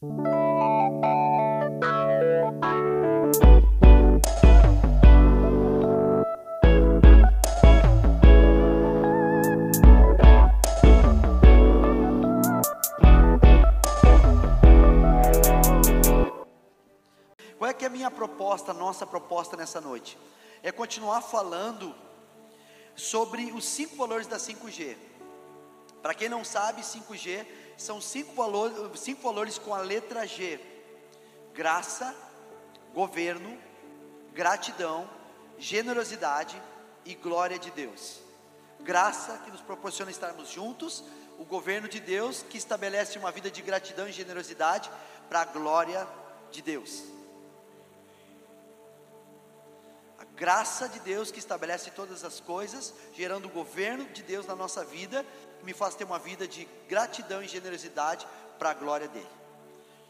Qual é que é a minha proposta, a nossa proposta nessa noite? É continuar falando sobre os cinco valores da 5G. Para quem não sabe, 5G são cinco valores, cinco valores com a letra G: graça, governo, gratidão, generosidade e glória de Deus. Graça que nos proporciona estarmos juntos, o governo de Deus que estabelece uma vida de gratidão e generosidade para a glória de Deus. A graça de Deus que estabelece todas as coisas, gerando o governo de Deus na nossa vida, que me faz ter uma vida de gratidão e generosidade para a glória dele.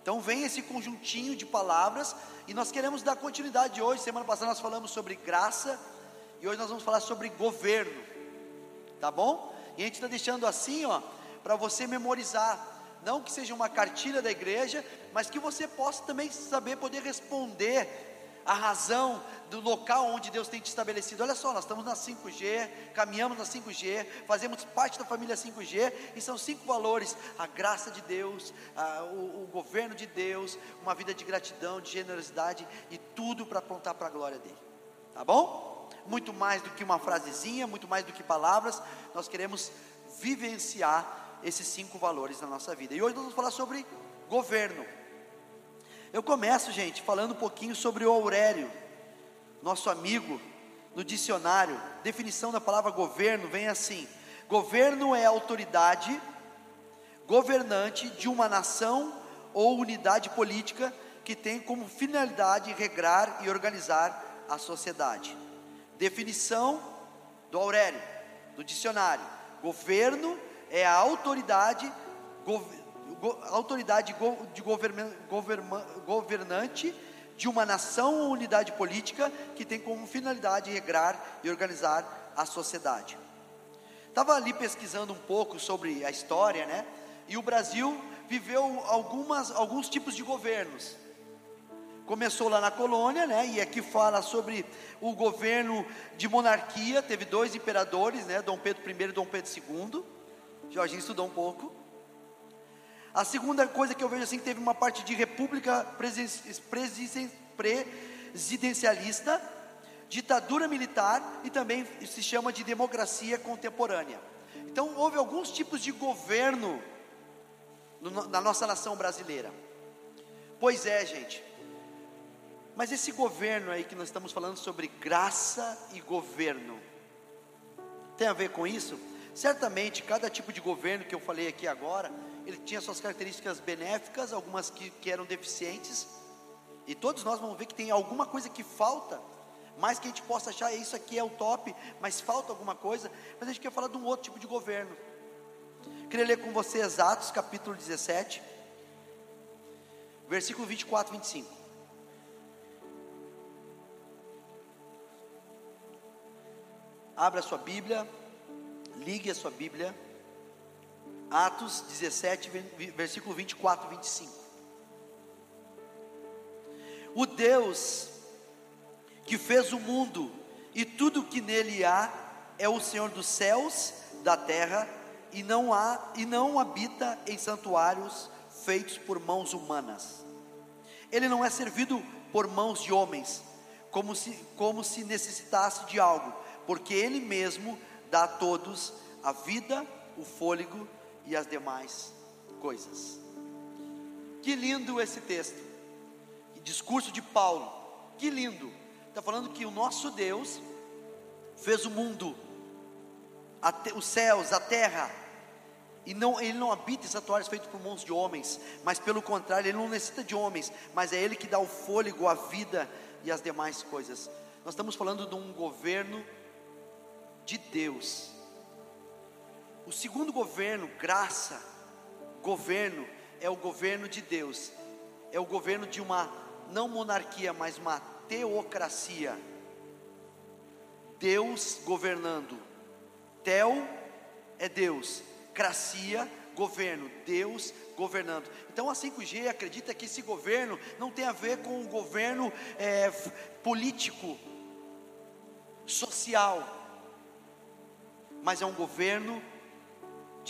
Então vem esse conjuntinho de palavras e nós queremos dar continuidade hoje. Semana passada nós falamos sobre graça e hoje nós vamos falar sobre governo, tá bom? E a gente está deixando assim, ó, para você memorizar. Não que seja uma cartilha da igreja, mas que você possa também saber poder responder a razão do local onde Deus tem te estabelecido. Olha só, nós estamos na 5G, caminhamos na 5G, fazemos parte da família 5G, e são cinco valores: a graça de Deus, a, o, o, governo de Deus, uma vida de gratidão, de generosidade e tudo para apontar para a glória dele. Tá bom? Muito mais do que uma frasezinha, muito mais do que palavras, nós queremos vivenciar esses cinco valores na nossa vida. E hoje nós vamos falar sobre governo. Eu começo, gente, falando um pouquinho sobre o Aurélio, nosso amigo, no dicionário. Definição da palavra governo vem assim: governo é autoridade governante de uma nação ou unidade política que tem como finalidade regrar e organizar a sociedade. Definição do Aurélio, do dicionário: governo é a autoridade autoridade de governante de uma nação ou unidade política que tem como finalidade regrar e organizar a sociedade. Estava ali pesquisando um pouco sobre a história, né? E o Brasil viveu algumas, alguns tipos de governos. Começou lá na colônia, né? E aqui fala sobre o governo de monarquia. Teve dois imperadores, né? Dom Pedro I e Dom Pedro II. Jorginho estudou um pouco. A segunda coisa que eu vejo assim que teve uma parte de república presidencialista, ditadura militar e também se chama de democracia contemporânea. Então houve alguns tipos de governo no, na nossa nação brasileira. Pois é, gente. Mas esse governo aí que nós estamos falando sobre graça e governo, tem a ver com isso? Certamente, cada tipo de governo que eu falei aqui agora, ele tinha suas características benéficas, algumas que, que eram deficientes, e todos nós vamos ver que tem alguma coisa que falta, mais que a gente possa achar, isso aqui é o top, mas falta alguma coisa, mas a gente quer falar de um outro tipo de governo. Queria ler com você Atos capítulo 17, versículo 24 e 25. Abra a sua Bíblia, ligue a sua Bíblia. Atos 17, versículo 24 e 25. O Deus que fez o mundo e tudo que nele há é o Senhor dos céus, da terra, e não há e não habita em santuários feitos por mãos humanas. Ele não é servido por mãos de homens, como se, como se necessitasse de algo, porque Ele mesmo dá a todos a vida, o fôlego e as demais coisas. Que lindo esse texto, discurso de Paulo, que lindo. Está falando que o nosso Deus fez o mundo, te, os céus, a terra, e não, ele não habita em santuários feitos por mãos de homens, mas pelo contrário, ele não necessita de homens, mas é ele que dá o fôlego, a vida e as demais coisas. Nós estamos falando de um governo de Deus, o segundo governo, graça, governo, é o governo de Deus, é o governo de uma não monarquia, mas uma teocracia. Deus governando. Teo é Deus, cracia, governo, Deus governando. Então a 5G acredita que esse governo não tem a ver com um governo é, político, social, mas é um governo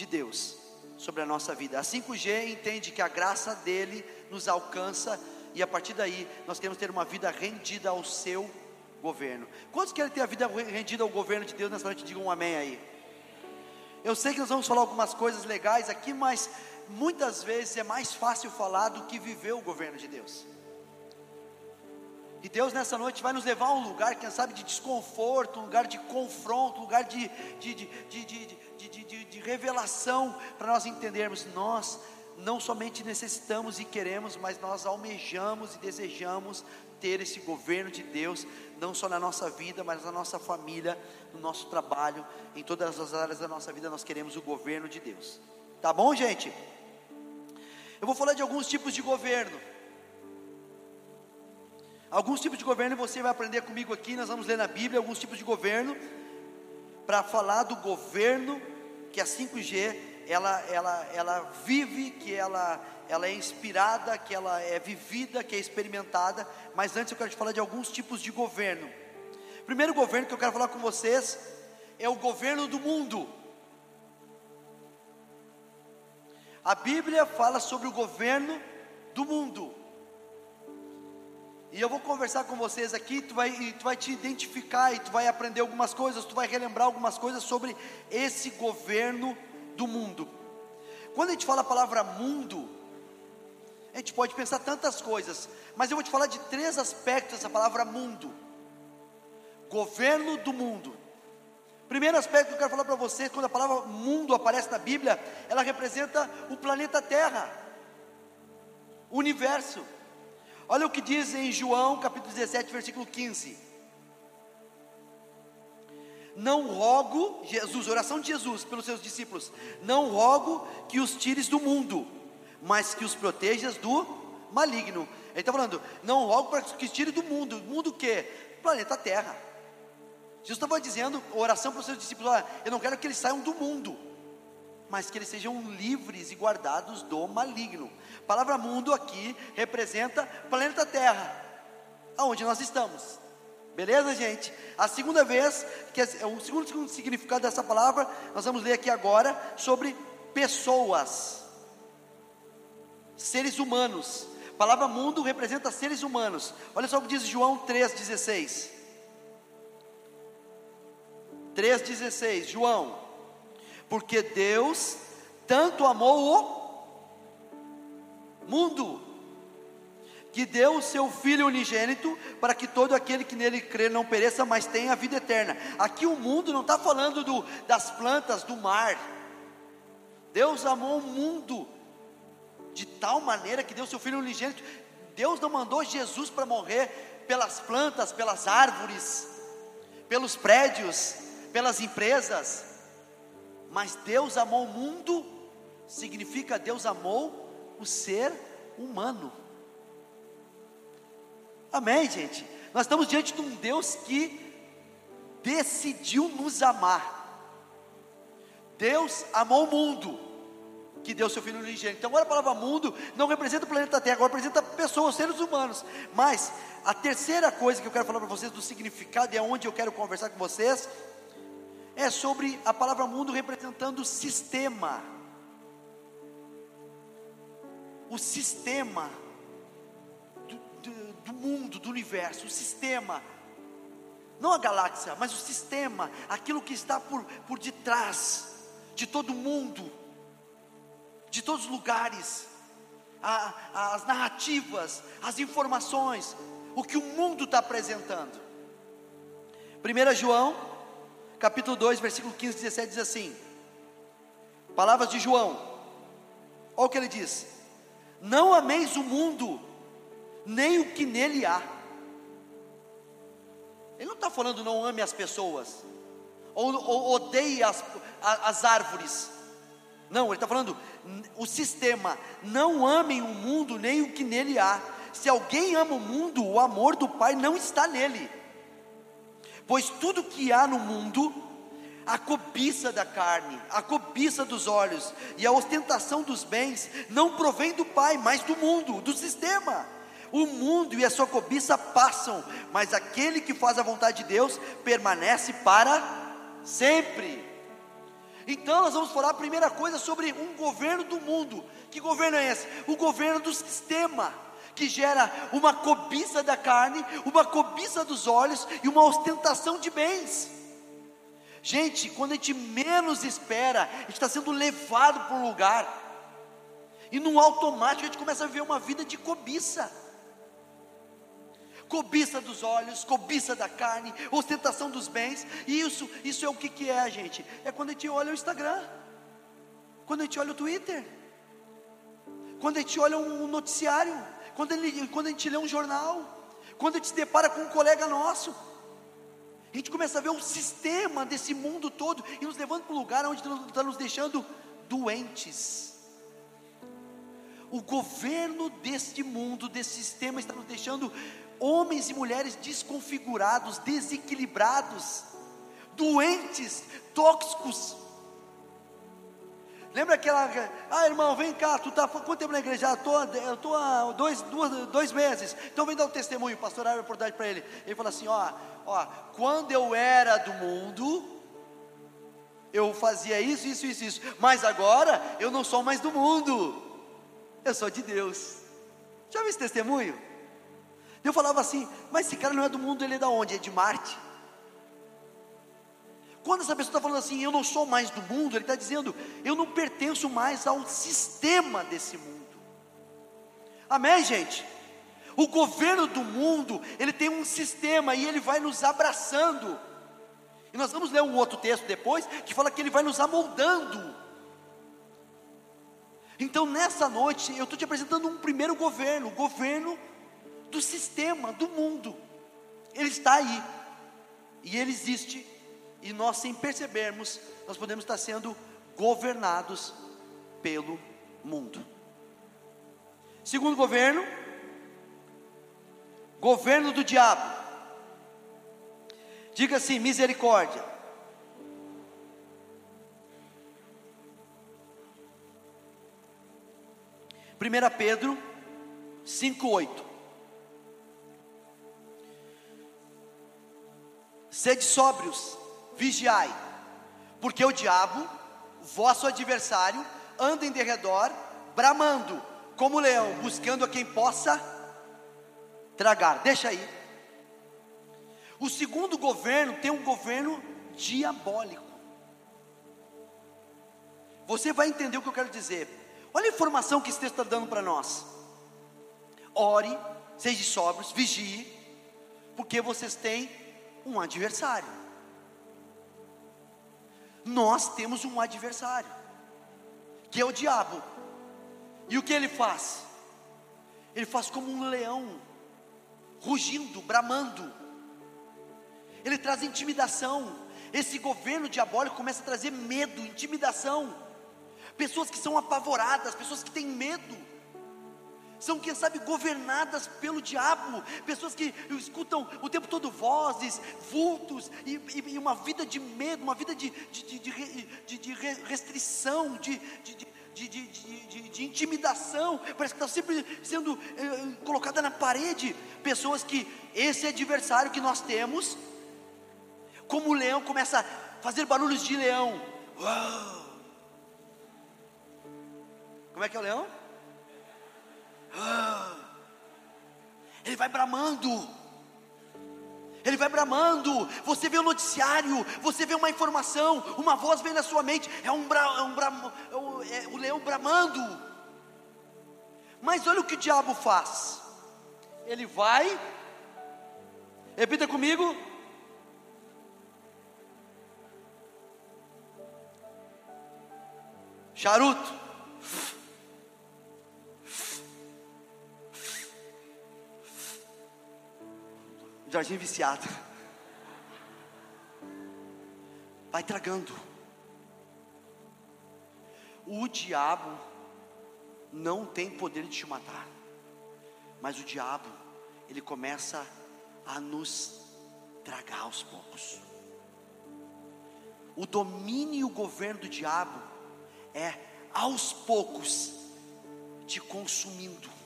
de Deus sobre a nossa vida. A 5G entende que a graça dele nos alcança e a partir daí nós queremos ter uma vida rendida ao seu governo. Quantos querem ter a vida rendida ao governo de Deus nessa noite? Digam um amém aí. Eu sei que nós vamos falar algumas coisas legais aqui, mas muitas vezes é mais fácil falar do que viver o governo de Deus. E Deus nessa noite vai nos levar a um lugar, quem sabe, de desconforto, um lugar de confronto, um lugar de, de, de, de, de, de, de revelação, para nós entendermos, nós não somente necessitamos e queremos, mas nós almejamos e desejamos ter esse governo de Deus, não só na nossa vida, mas na nossa família, no nosso trabalho, em todas as áreas da nossa vida, nós queremos o governo de Deus. Tá bom, gente? Eu vou falar de alguns tipos de governo. Alguns tipos de governo você vai aprender comigo aqui, nós vamos ler na Bíblia alguns tipos de governo para falar do governo que a 5G ela, ela, ela vive, que ela, ela é inspirada, que ela é vivida, que é experimentada. Mas antes eu quero te falar de alguns tipos de governo. O primeiro governo que eu quero falar com vocês é o governo do mundo. A Bíblia fala sobre o governo do mundo. E eu vou conversar com vocês aqui, tu vai, tu vai te identificar e tu vai aprender algumas coisas, tu vai relembrar algumas coisas sobre esse governo do mundo. Quando a gente fala a palavra mundo, a gente pode pensar tantas coisas, mas eu vou te falar de três aspectos dessa palavra mundo. Governo do mundo. Primeiro aspecto que eu quero falar para você, quando a palavra mundo aparece na Bíblia, ela representa o planeta Terra, o universo. Olha o que diz em João capítulo 17, versículo 15. Não rogo, Jesus, oração de Jesus pelos seus discípulos, não rogo que os tires do mundo, mas que os protejas do maligno. Ele está falando, não rogo para que os tire do mundo, mundo o quê? Planeta Terra. Jesus estava dizendo, oração para os seus discípulos, olha, eu não quero que eles saiam do mundo, mas que eles sejam livres e guardados do maligno. A palavra mundo aqui representa planeta Terra, aonde nós estamos. Beleza, gente? A segunda vez, que é o segundo, significado dessa palavra, nós vamos ler aqui agora sobre pessoas, seres humanos. A palavra mundo representa seres humanos. Olha só o que diz João 3,16. 3,16, João. Porque Deus tanto amou o mundo, que deu o seu Filho unigênito, para que todo aquele que nele crê não pereça, mas tenha a vida eterna. Aqui o mundo não está falando do, das plantas, do mar. Deus amou o mundo de tal maneira que deu o seu Filho unigênito. Deus não mandou Jesus para morrer pelas plantas, pelas árvores, pelos prédios, pelas empresas, mas Deus amou o mundo, significa Deus amou o ser humano. Amém, gente? Nós estamos diante de um Deus que decidiu nos amar. Deus amou o mundo, que deu seu filho unigênito. Então, agora a palavra mundo não representa o planeta Terra, agora representa pessoas, seres humanos. Mas a terceira coisa que eu quero falar para vocês do significado e é onde eu quero conversar com vocês é sobre a palavra mundo representando o sistema. O sistema do mundo, do universo, o sistema, não a galáxia, mas o sistema, aquilo que está por, por detrás de todo mundo, de todos os lugares, a, as narrativas, as informações, o que o mundo está apresentando. 1 João, capítulo 2, versículo 15 e 17 diz assim: Palavras de João, olha o que ele diz: Não ameis o mundo, nem o que nele há. Ele não está falando não ame as pessoas, ou, ou odeie as, as árvores. Não, ele está falando o sistema. Não amem o mundo nem o que nele há. Se alguém ama o mundo, o amor do Pai não está nele. Pois tudo que há no mundo, a cobiça da carne, a cobiça dos olhos e a ostentação dos bens não provém do Pai, mas do mundo, do sistema. O mundo e a sua cobiça passam, mas aquele que faz a vontade de Deus permanece para sempre. Então, nós vamos falar a primeira coisa sobre um governo do mundo. Que governo é esse? O governo do sistema, que gera uma cobiça da carne, uma cobiça dos olhos e uma ostentação de bens. Gente, quando a gente menos espera, a gente está sendo levado para um lugar, e no automático a gente começa a viver uma vida de cobiça. Cobiça dos olhos, cobiça da carne, ostentação dos bens, e isso, isso é o que, que é, gente? É quando a gente olha o Instagram, quando a gente olha o Twitter, quando a gente olha um noticiário, quando, ele, quando a gente lê um jornal, quando a gente se depara com um colega nosso, a gente começa a ver o sistema desse mundo todo e nos levando para um lugar onde está nos deixando doentes. O governo deste mundo, desse sistema, está nos deixando homens e mulheres desconfigurados, desequilibrados, doentes, tóxicos. Lembra aquela, ah irmão, vem cá, tu tá quanto tempo na igreja? Eu estou há dois, duas, dois meses, então vem dar um testemunho, o pastor abre a oportunidade para ele. Ele fala assim: ó, ó, quando eu era do mundo, eu fazia isso, isso, isso, isso, mas agora eu não sou mais do mundo, eu sou de Deus. Já viu esse testemunho? Eu falava assim, mas esse cara não é do mundo, ele é da onde? É de Marte. Quando essa pessoa está falando assim, eu não sou mais do mundo, ele está dizendo, eu não pertenço mais ao sistema desse mundo. Amém, gente? O governo do mundo, ele tem um sistema e ele vai nos abraçando. E nós vamos ler um outro texto depois que fala que ele vai nos amoldando. Então, nessa noite, eu estou te apresentando um primeiro governo, o governo do sistema, do mundo. Ele está aí. E ele existe. E nós, sem percebermos, nós podemos estar sendo governados pelo mundo. Segundo governo, governo do diabo. Diga assim: misericórdia. Primeira Pedro 5:8. Sede sóbrios, vigiai, porque o diabo, vosso adversário, anda em derredor, bramando, como leão, buscando a quem possa tragar. Deixa aí. O segundo governo tem um governo diabólico. Você vai entender o que eu quero dizer. Olha a informação que esse texto está dando para nós. Ore, seja sóbrios, vigie, porque vocês têm um adversário. Nós temos um adversário, que é o diabo. E o que ele faz? Ele faz como um leão, rugindo, bramando. Ele traz intimidação. Esse governo diabólico começa a trazer medo, intimidação. Pessoas que são apavoradas, pessoas que têm medo são, quem sabe, governadas pelo diabo, pessoas que escutam o tempo todo vozes, vultos, e, e, uma vida de medo, uma vida de, de, de, de restrição, de, de, intimidação, parece que está sempre sendo eh, colocada na parede. Pessoas que esse adversário que nós temos, como o leão começa a fazer barulhos de leão. Uau! Como é que é o leão? Ah. Ele vai bramando. Ele vai bramando. Você vê o noticiário, você vê uma informação, uma voz vem na sua mente. É um, bra, é um bra, é é o leão bramando. Mas olha o que o diabo faz. Ele vai. Repita comigo. Charuto. Jardim viciado. Vai tragando. O diabo não tem poder de te matar. Mas o diabo, ele começa a nos tragar aos poucos. o domínio e o governo do diabo é aos poucos te consumindo.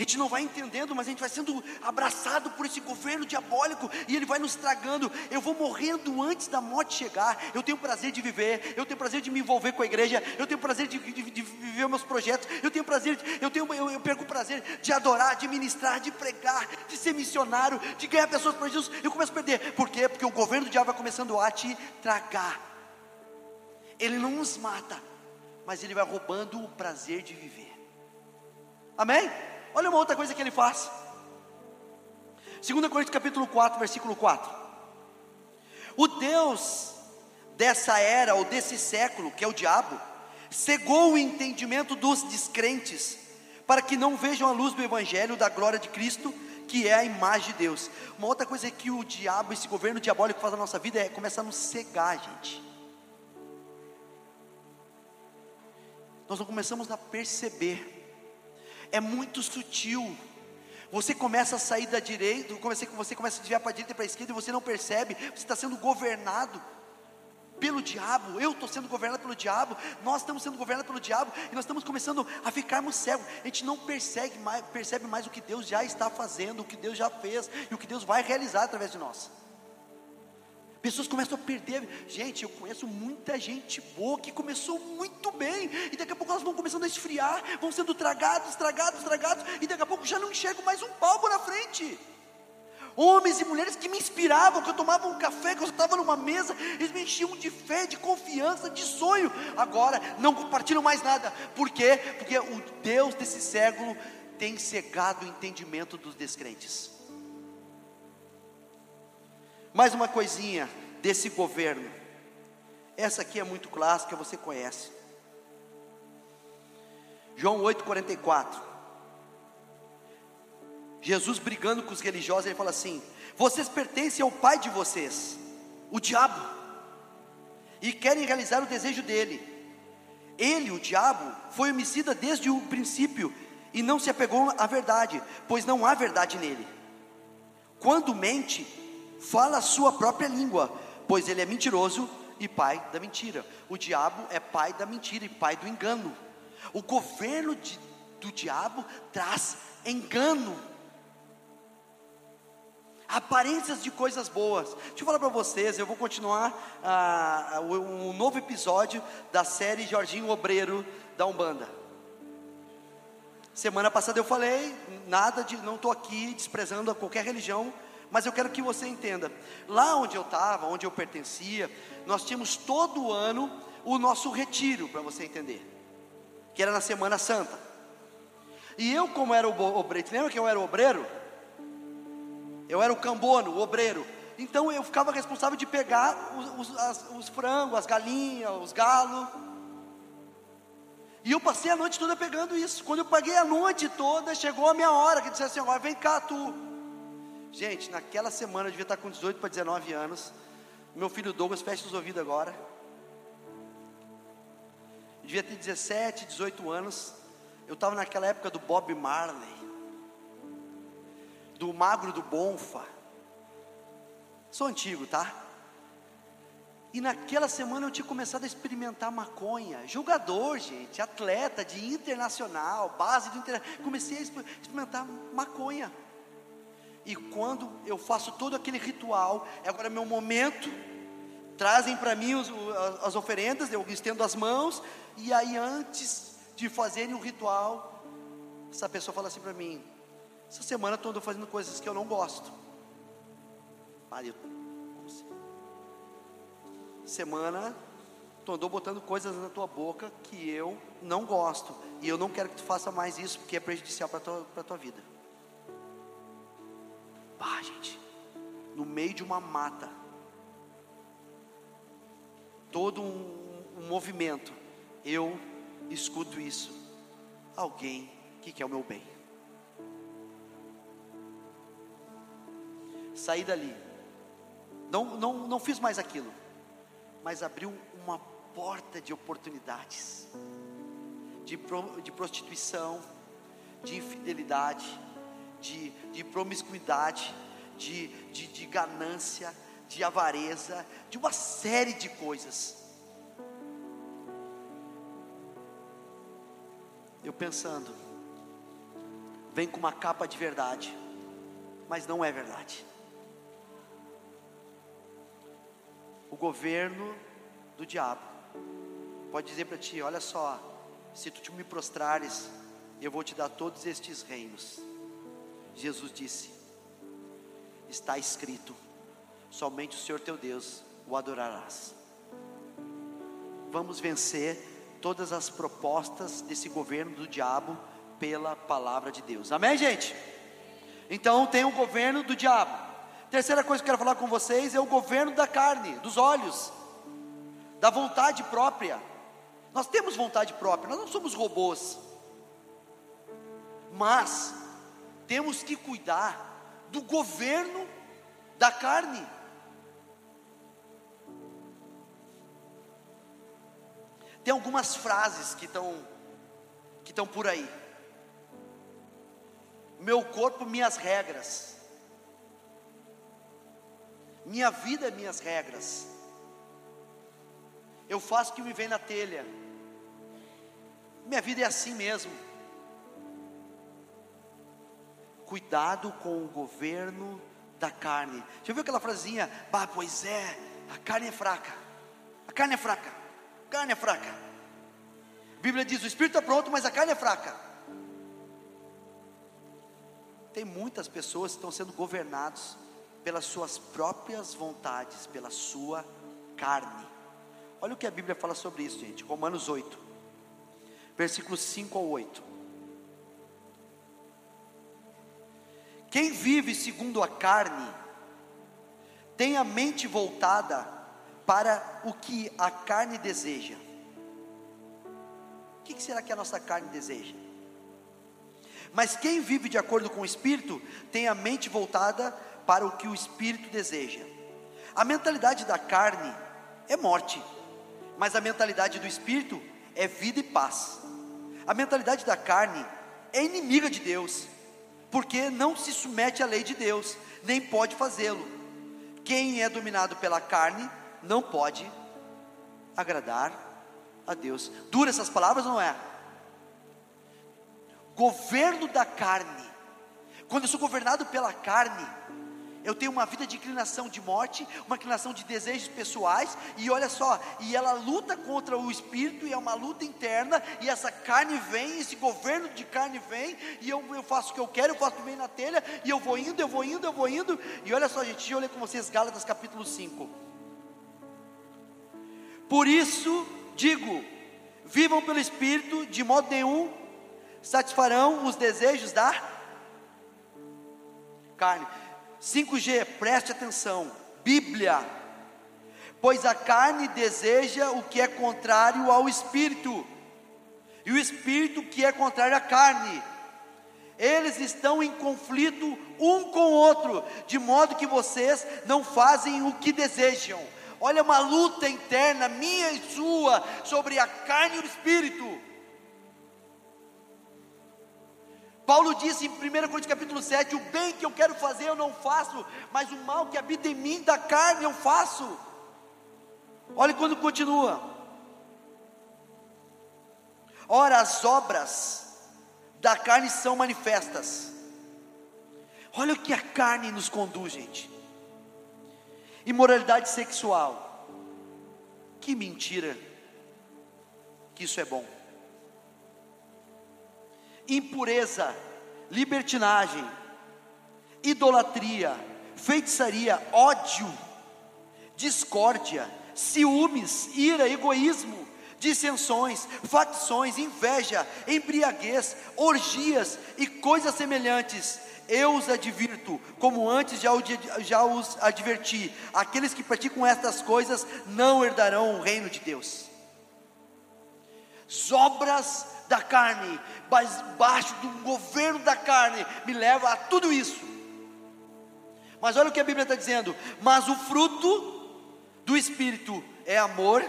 A gente não vai entendendo, mas a gente vai sendo abraçado por esse governo diabólico e ele vai nos tragando. Eu vou morrendo antes da morte chegar. Eu tenho prazer de viver, eu tenho prazer de me envolver com a igreja, eu tenho prazer de, de, de viver meus projetos, eu tenho prazer, eu tenho, eu, eu perco o prazer de adorar, de ministrar, de pregar, de ser missionário, de ganhar pessoas para Jesus. Eu começo a perder. Por quê? Porque o governo do diabo vai começando a te tragar. Ele não nos mata, mas ele vai roubando o prazer de viver. Amém? Olha uma outra coisa que ele faz. 2 Coríntios capítulo 4, versículo 4. O Deus dessa era ou desse século, que é o diabo, cegou o entendimento dos descrentes, para que não vejam a luz do evangelho da glória de Cristo, que é a imagem de Deus. Uma outra coisa é que o diabo, esse governo diabólico faz na nossa vida é começar a nos cegar, gente. Nós não começamos a perceber é muito sutil. Você começa a sair da direita, você, começa a desviar para a direita e para a esquerda e você não percebe, você está sendo governado pelo diabo, eu estou sendo governado pelo diabo, nós estamos sendo governados pelo diabo, e nós estamos começando a ficarmos cegos, a gente não mais, percebe mais o que Deus já está fazendo, o que Deus já fez, e o que Deus vai realizar através de nós. Pessoas começam a perder. Gente, eu conheço muita gente boa que começou muito bem, e daqui a pouco elas vão começando a esfriar, vão sendo tragados, tragados, tragados, e daqui a pouco já não enxergo mais um palco na frente. Homens e mulheres que me inspiravam, que eu tomava um café, que eu estava numa mesa, eles me enchiam de fé, de confiança, de sonho. Agora não compartilham mais nada. Por quê? Porque o Deus desse século tem cegado o entendimento dos descrentes. Mais uma coisinha desse governo. Essa aqui é muito clássica, você conhece. João 8,44. Jesus brigando com os religiosos, ele fala assim: Vocês pertencem ao pai de vocês, o diabo, e querem realizar o desejo dele. Ele, o diabo, foi homicida desde o princípio e não se apegou à verdade, pois não há verdade nele. Quando mente, fala a sua própria língua, pois ele é mentiroso e pai da mentira. O diabo é pai da mentira e pai do engano. O governo de, do diabo traz engano. Aparências de coisas boas. Deixa eu falar para vocês, eu vou continuar ah, um novo episódio da série Jorginho Obreiro da Umbanda. Semana passada eu falei, nada de, não estou aqui desprezando qualquer religião, mas eu quero que você entenda. Lá onde eu estava, onde eu pertencia, nós tínhamos todo ano o nosso retiro, para você entender, que era na Semana Santa. E eu, como era o obreiro, lembra que eu era o obreiro? Eu era o cambono, o obreiro. Então eu ficava responsável de pegar os, os, as, os frangos, as galinhas, os galos. E eu passei a noite toda pegando isso. Quando eu paguei a noite toda, chegou a minha hora, que disse assim: agora vem cá tu. Gente, naquela semana eu devia estar com 18 para 19 anos. Meu filho Douglas, fecha os ouvidos agora. Eu devia ter 17, 18 anos. Eu estava naquela época do Bob Marley, do Magro do Bonfa. Sou antigo, tá? E naquela semana eu tinha começado a experimentar maconha. Jogador, gente, atleta de internacional, base do internacional. Comecei a experimentar maconha. E quando eu faço todo aquele ritual, é agora meu momento, trazem para mim os, as oferendas, eu estendo as mãos, e aí antes de fazerem o ritual, essa pessoa fala assim para mim: essa semana eu estou fazendo coisas que eu não gosto. Aí semana tu andou botando coisas na tua boca que eu não gosto. E eu não quero que tu faça mais isso, porque é prejudicial para tua, tua vida. Gente, no meio de uma mata, todo um, um movimento, eu escuto isso. Alguém que quer o meu bem. Saí dali, não, não, não fiz mais aquilo, mas abriu uma porta de oportunidades, de, pro, de prostituição, de infidelidade, de, de promiscuidade, de, de, de ganância, de avareza, de uma série de coisas. Eu pensando, vem com uma capa de verdade, mas não é verdade. O governo do diabo pode dizer para ti: olha só, se tu te me prostrares, eu vou te dar todos estes reinos. Jesus disse: está escrito, somente o Senhor teu Deus o adorarás. Vamos vencer todas as propostas desse governo do diabo pela palavra de Deus. Amém, gente? Então tem o governo do diabo. Terceira coisa que eu quero falar com vocês é o governo da carne, dos olhos, da vontade própria. Nós temos vontade própria, nós não somos robôs. Mas temos que cuidar do governo da carne. Tem algumas frases que estão que estão por aí. Meu corpo, minhas regras. Minha vida, minhas regras. Eu faço o que me vem na telha. Minha vida é assim mesmo. Cuidado com o governo da carne. Já viu aquela frasinha? Bah, pois é, a carne é fraca. A carne é fraca. A carne é fraca. A Bíblia diz: o espírito está pronto, mas a carne é fraca. Tem muitas pessoas que estão sendo governados pelas suas próprias vontades, pela sua carne. Olha o que a Bíblia fala sobre isso, gente. Romanos 8, versículos 5 ao 8. Quem vive segundo a carne, tem a mente voltada para o que a carne deseja. O que será que a nossa carne deseja? Mas quem vive de acordo com o Espírito, tem a mente voltada para o que o Espírito deseja. A mentalidade da carne é morte, mas a mentalidade do Espírito é vida e paz. A mentalidade da carne é inimiga de Deus porque não se submete à lei de Deus, nem pode fazê-lo. Quem é dominado pela carne não pode agradar a Deus. Dura essas palavras não é? Governo da carne. Quando eu sou governado pela carne, eu tenho uma vida de inclinação de morte, uma inclinação de desejos pessoais, e olha só, e ela luta contra o espírito, e é uma luta interna, e essa carne vem, esse governo de carne vem, e eu, eu faço o que eu quero, eu faço vem na telha, e eu vou indo, eu vou indo, eu vou indo, e olha só, gente, deixa eu ler com vocês Gálatas capítulo 5. Por isso digo: vivam pelo espírito, de modo nenhum satisfarão os desejos da carne. 5G, preste atenção. Bíblia. Pois a carne deseja o que é contrário ao espírito, e o espírito que é contrário à carne. Eles estão em conflito um com o outro, de modo que vocês não fazem o que desejam. Olha uma luta interna minha e sua sobre a carne e o espírito. Paulo disse em 1 Coríntios capítulo 7: O bem que eu quero fazer eu não faço, mas o mal que habita em mim da carne eu faço. Olha quando continua. Ora, as obras da carne são manifestas. Olha o que a carne nos conduz, gente. Imoralidade sexual. Que mentira. Que isso é bom impureza, libertinagem, idolatria, feitiçaria, ódio, discórdia, ciúmes, ira, egoísmo, dissensões, facções, inveja, embriaguez, orgias e coisas semelhantes. Eu os advirto, como antes já, já os adverti: aqueles que praticam estas coisas não herdarão o reino de Deus. As obras da carne, mas baixo do governo da carne, me leva a tudo isso. Mas olha o que a Bíblia está dizendo: mas o fruto do Espírito é amor,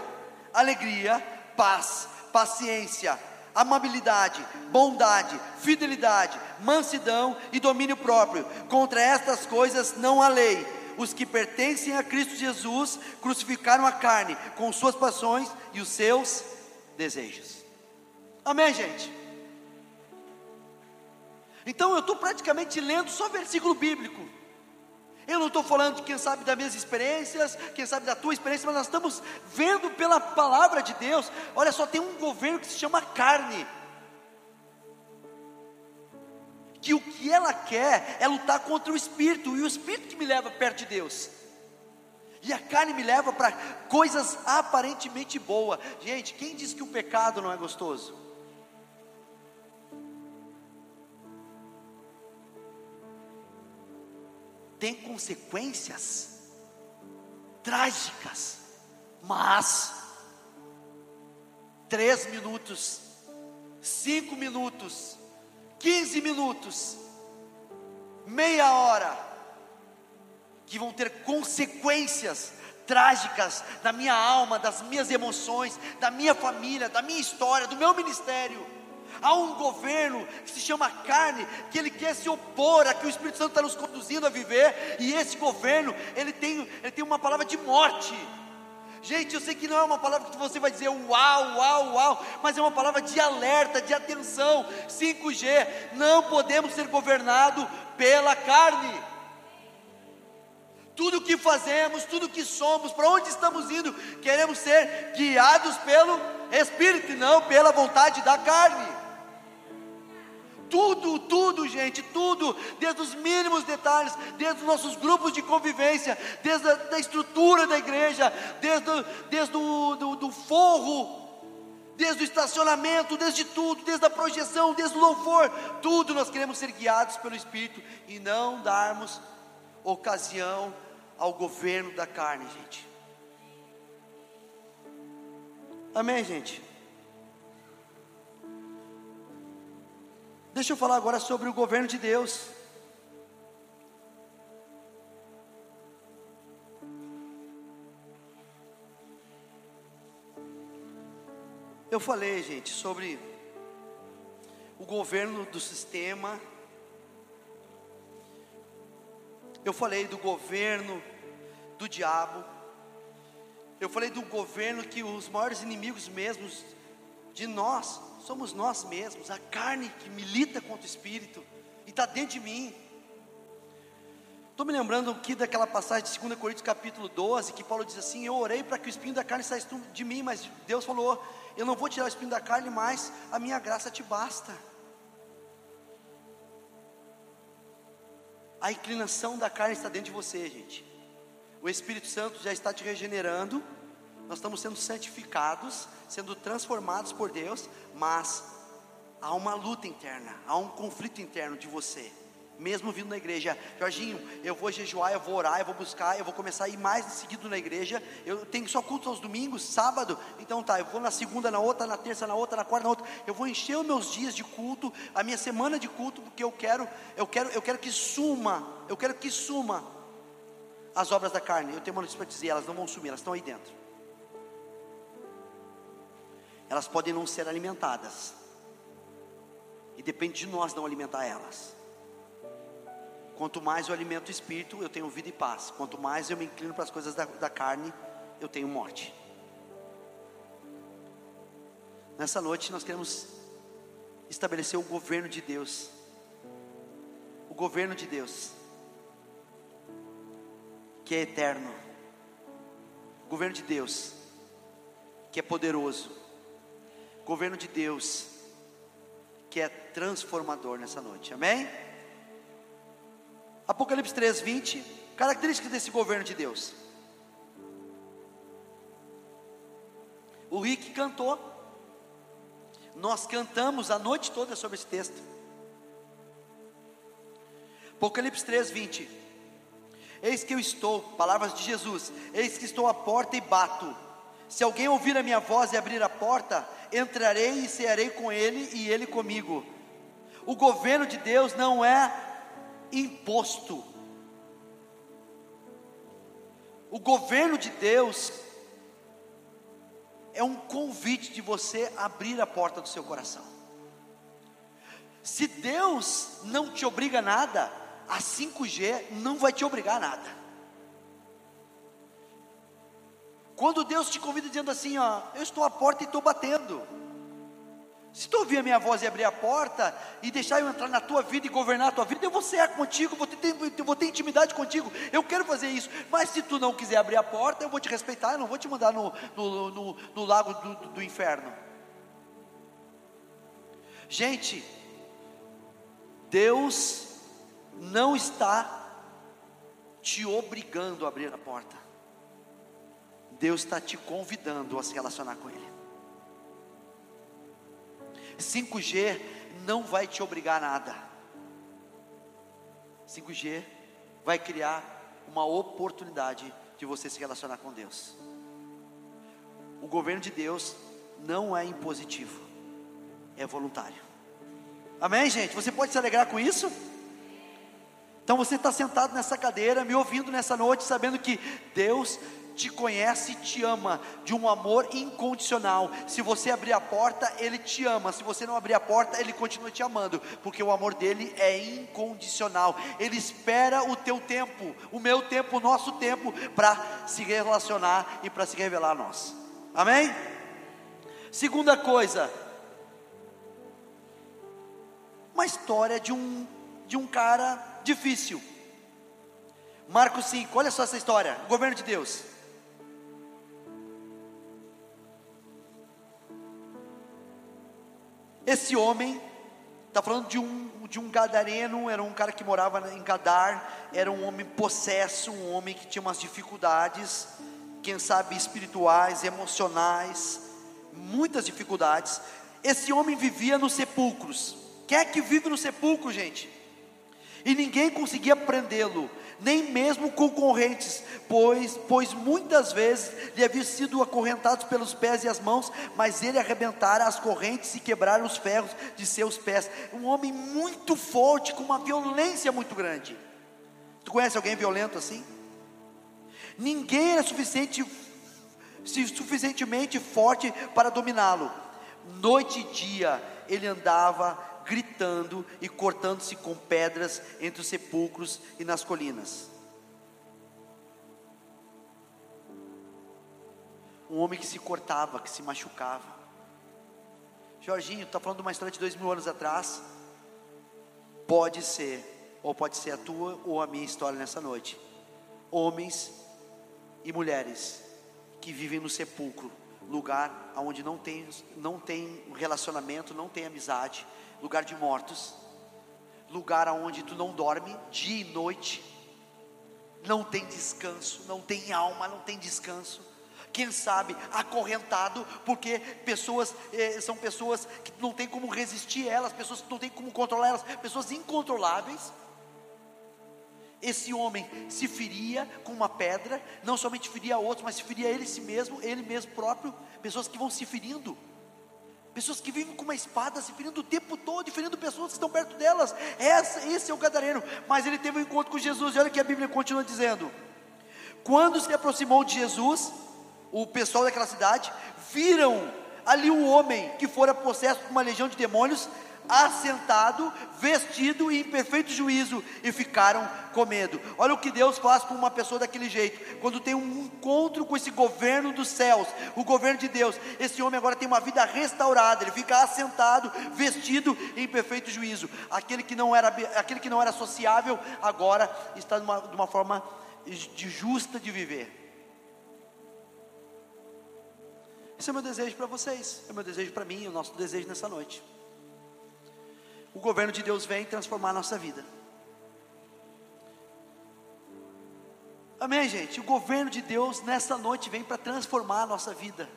alegria, paz, paciência, amabilidade, bondade, fidelidade, mansidão e domínio próprio. Contra estas coisas não há lei. os que pertencem a Cristo Jesus crucificaram a carne com suas paixões e os seus desejos. Amém, gente? Então eu estou praticamente lendo só versículo bíblico. Eu não estou falando, quem sabe, das minhas experiências, quem sabe da tua experiência, mas nós estamos vendo pela palavra de Deus. Olha só, tem um governo que se chama carne. Que o que ela quer é lutar contra o espírito, e o espírito que me leva perto de Deus. E a carne me leva para coisas aparentemente boas. Gente, quem diz que o pecado não é gostoso? tem consequências trágicas, mas três minutos, cinco minutos, quinze minutos, meia hora, que vão ter consequências trágicas da minha alma, das minhas emoções, da minha família, da minha história, do meu ministério. Há um governo que se chama carne, que ele quer se opor a que o Espírito Santo está nos conduzindo a viver, e esse governo, ele tem, ele tem uma palavra de morte. Gente, eu sei que não é uma palavra que você vai dizer uau, uau, uau, mas é uma palavra de alerta, de atenção. 5G, não podemos ser governados pela carne. Tudo que fazemos, tudo que somos, para onde estamos indo, queremos ser guiados pelo Espírito e não pela vontade da carne. Tudo, tudo, gente, tudo, desde os mínimos detalhes, desde os nossos grupos de convivência, desde a da estrutura da igreja, desde, desde o do, do forro, desde o estacionamento, desde tudo, desde a projeção, desde o louvor, tudo nós queremos ser guiados pelo Espírito e não darmos ocasião ao governo da carne, gente. Amém, gente? Deixa eu falar agora sobre o governo de Deus. Eu falei, gente, sobre o governo do sistema. Eu falei do governo do diabo. Eu falei do governo que os maiores inimigos mesmos de nós somos nós mesmos, a carne que milita contra o espírito e está dentro de mim. Estou me lembrando aqui daquela passagem de 2 Coríntios capítulo 12, que Paulo diz assim: Eu orei para que o espinho da carne saísse de mim, mas Deus falou: Eu não vou tirar o espinho da carne, mas a minha graça te basta. A inclinação da carne está dentro de você, gente. O Espírito Santo já está te regenerando nós estamos sendo santificados, sendo transformados por Deus, mas há uma luta interna, há um conflito interno de você. Mesmo vindo na igreja, Jorginho, eu vou jejuar, eu vou orar, eu vou buscar, eu vou começar a ir mais seguido na igreja. Eu tenho só culto aos domingos, sábado, então tá, eu vou na segunda, na outra, na terça, na outra, na quarta, na outra. Eu vou encher os meus dias de culto, a minha semana de culto, porque eu quero, eu quero, eu quero que suma, eu quero que suma as obras da carne. Eu tenho uma notícia para dizer, elas não vão sumir, elas estão aí dentro elas podem não ser alimentadas. E depende de nós não alimentar elas. Quanto mais eu alimento o espírito, eu tenho vida e paz. Quanto mais eu me inclino para as coisas da, da carne, eu tenho morte. Nessa noite nós queremos estabelecer o governo de Deus. O governo de Deus, que é eterno. Governo de Deus, que é poderoso governo de Deus, que é transformador nessa noite, amém? Apocalipse 3, 20, características desse governo de Deus. O Rick cantou, nós cantamos a noite toda sobre esse texto. Apocalipse 3, 20. Eis que eu estou, palavras de Jesus, eis que estou à porta e bato. Se alguém ouvir a minha voz e abrir a porta, entrarei e cearei com ele e ele comigo. O governo de Deus não é imposto. O governo de Deus é um convite de você abrir a porta do seu coração. Se Deus não te obriga a nada, a 5G não vai te obrigar a nada. Quando Deus te convida dizendo assim, ó, eu estou à porta e estou batendo. Se tu ouvir a minha voz e abrir a porta e deixar eu entrar na tua vida e governar a tua vida, eu vou ser contigo, vou ter, vou ter intimidade contigo. Eu quero fazer isso. Mas se tu não quiser abrir a porta, eu vou te respeitar, eu não vou te mandar no, no, no, no lago do, do, inferno. Gente, Deus não está te obrigando a abrir a porta. Deus está te convidando a se relacionar com Ele. 5G não vai te obrigar a nada. 5G vai criar uma oportunidade de você se relacionar com Deus. O governo de Deus não é impositivo, é voluntário. Amém, gente? Você pode se alegrar com isso? Então você está sentado nessa cadeira, me ouvindo nessa noite, sabendo que Deus te conhece e te ama de um amor incondicional. Se você abrir a porta, Ele te ama. Se você não abrir a porta, Ele continua te amando, porque o amor dele é incondicional. Ele espera o teu tempo, o meu tempo, o nosso tempo, para se relacionar e para se revelar a nós. Amém? Segunda coisa, uma história de um de um cara difícil. Marcos 5, olha só essa história, o governo de Deus. Esse homem, está falando de um, de um gadareno, era um cara que morava em Gadar, era um homem possesso, um homem que tinha umas dificuldades, quem sabe espirituais, emocionais, muitas dificuldades. Esse homem vivia nos sepulcros. Quem é que vive no sepulcro, gente? E ninguém conseguia prendê-lo, nem mesmo concorrentes, pois, pois muitas vezes lhe havia sido acorrentado pelos pés e as mãos, mas ele arrebentara as correntes e quebrara os ferros de seus pés. Um homem muito forte, com uma violência muito grande. Tu conhece alguém violento assim? Ninguém era suficiente, suficientemente forte para dominá-lo. Noite e dia ele andava gritando e cortando-se com pedras entre os sepulcros e nas colinas. Um homem que se cortava, que se machucava. Jorginho, está falando de uma história de dois mil anos atrás. Pode ser, ou pode ser a tua ou a minha história nessa noite. Homens e mulheres que vivem no sepulcro, lugar onde não tem, não tem relacionamento, não tem amizade, lugar de mortos, lugar aonde tu não dorme dia e noite, não tem descanso, não tem alma, não tem descanso. Quem sabe acorrentado, porque pessoas eh, são pessoas que não tem como resistir a elas, pessoas que não tem como controlar elas, pessoas incontroláveis. Esse homem se feria com uma pedra, não somente feria outros, mas se feria ele si mesmo, ele mesmo próprio, pessoas que vão se ferindo Pessoas que vivem com uma espada se ferindo o tempo todo, ferindo pessoas que estão perto delas. Essa, esse é o gadareno. Mas ele teve um encontro com Jesus, e olha que a Bíblia continua dizendo: quando se aproximou de Jesus, o pessoal daquela cidade viram ali um homem que fora possesso por uma legião de demônios, assentado, vestido e em perfeito juízo, e ficaram com medo. Olha o que Deus faz com uma pessoa daquele jeito, quando tem um encontro com esse governo dos céus, o governo de Deus. Esse homem agora tem uma vida restaurada, ele fica assentado, vestido e em perfeito juízo. Aquele que não era, aquele que não era sociável, agora está de uma, de uma forma de justa de viver. Esse é o meu desejo para vocês, é o meu desejo para mim, é o nosso desejo nessa noite o governo de Deus vem transformar a nossa vida. Amém, gente? O governo de Deus nessa noite vem para transformar a nossa vida.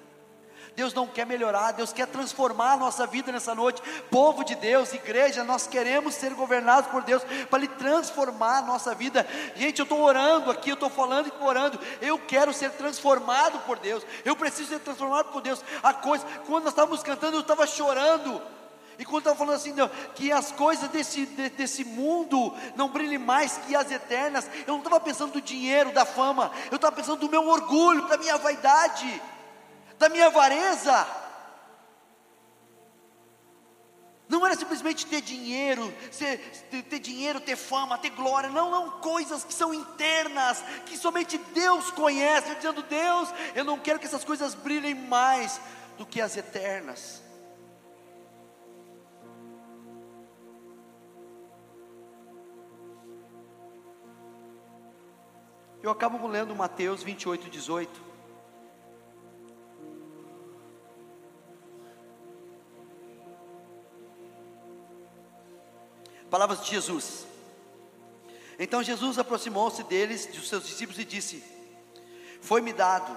Deus não quer melhorar, Deus quer transformar a nossa vida nessa noite. Povo de Deus, igreja, nós queremos ser governados por Deus para Ele transformar a nossa vida. Gente, eu estou orando aqui, eu estou falando e orando. Eu quero ser transformado por Deus. Eu preciso ser transformado por Deus. A coisa, quando nós estávamos cantando, eu estava chorando. E quando estava falando assim, que as coisas desse, de, desse mundo não brilhem mais que as eternas, eu não estava pensando do dinheiro, da fama, eu estava pensando do meu orgulho, da minha vaidade, da minha avareza. Não era simplesmente ter dinheiro, ser, ter dinheiro, ter fama, ter glória. Não, não, coisas que são internas, que somente Deus conhece. Eu dizendo, Deus, eu não quero que essas coisas brilhem mais do que as eternas. Eu acabo lendo Mateus 28, 18. Palavras de Jesus. Então Jesus aproximou-se deles, dos seus discípulos, e disse: Foi-me dado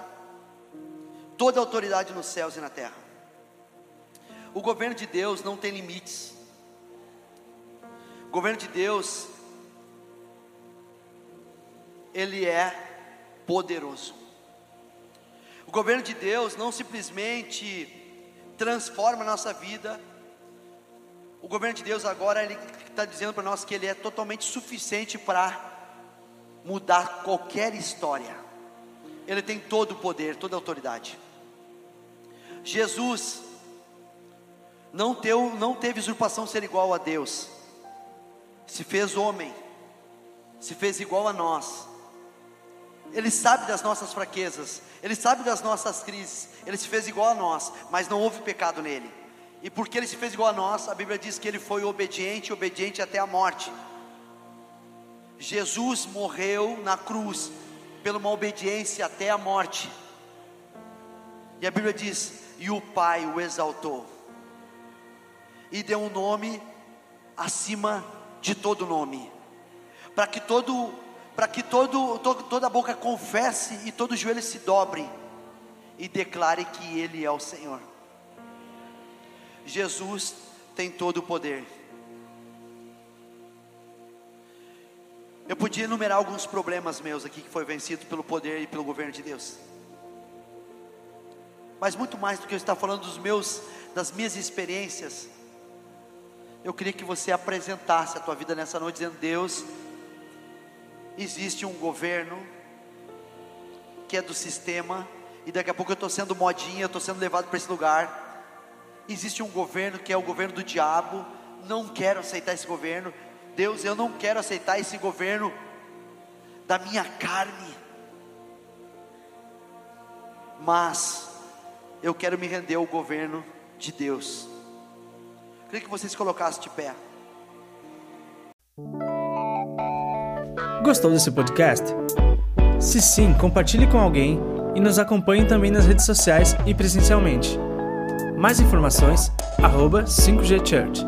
toda a autoridade nos céus e na terra. O governo de Deus não tem limites. O governo de Deus, ele é poderoso. O governo de Deus não simplesmente transforma a nossa vida, o governo de Deus agora ele está dizendo para nós que ele é totalmente suficiente para mudar qualquer história. Ele tem todo o poder, toda a autoridade. Jesus não, teu, não teve usurpação ser igual a Deus, se fez homem, se fez igual a nós. Ele sabe das nossas fraquezas, ele sabe das nossas crises, ele se fez igual a nós, mas não houve pecado nele. E porque ele se fez igual a nós, a Bíblia diz que ele foi obediente, obediente até a morte. Jesus morreu na cruz pela uma obediência até a morte. E a Bíblia diz: "E o Pai o exaltou e deu um nome acima de todo nome, para que todo para que todo, todo, toda boca confesse e todo joelho se dobre e declare que ele é o Senhor." Jesus tem todo o poder. Eu podia enumerar alguns problemas meus aqui que foi vencido pelo poder e pelo governo de Deus. Mas muito mais do que eu estar falando dos meus, das minhas experiências, eu queria que você apresentasse a tua vida nessa noite dizendo: Deus, existe um governo que é do sistema e daqui a pouco eu estou sendo modinha, eu estou sendo levado para esse lugar existe um governo que é o governo do diabo, não quero aceitar esse governo. Deus, eu não quero aceitar esse governo da minha carne, mas eu quero me render ao governo de Deus. Queria que vocês colocassem de pé. Gostou desse podcast? Se sim, compartilhe com alguém e nos acompanhe também nas redes sociais e presencialmente. Mais informações, arroba 5G Church.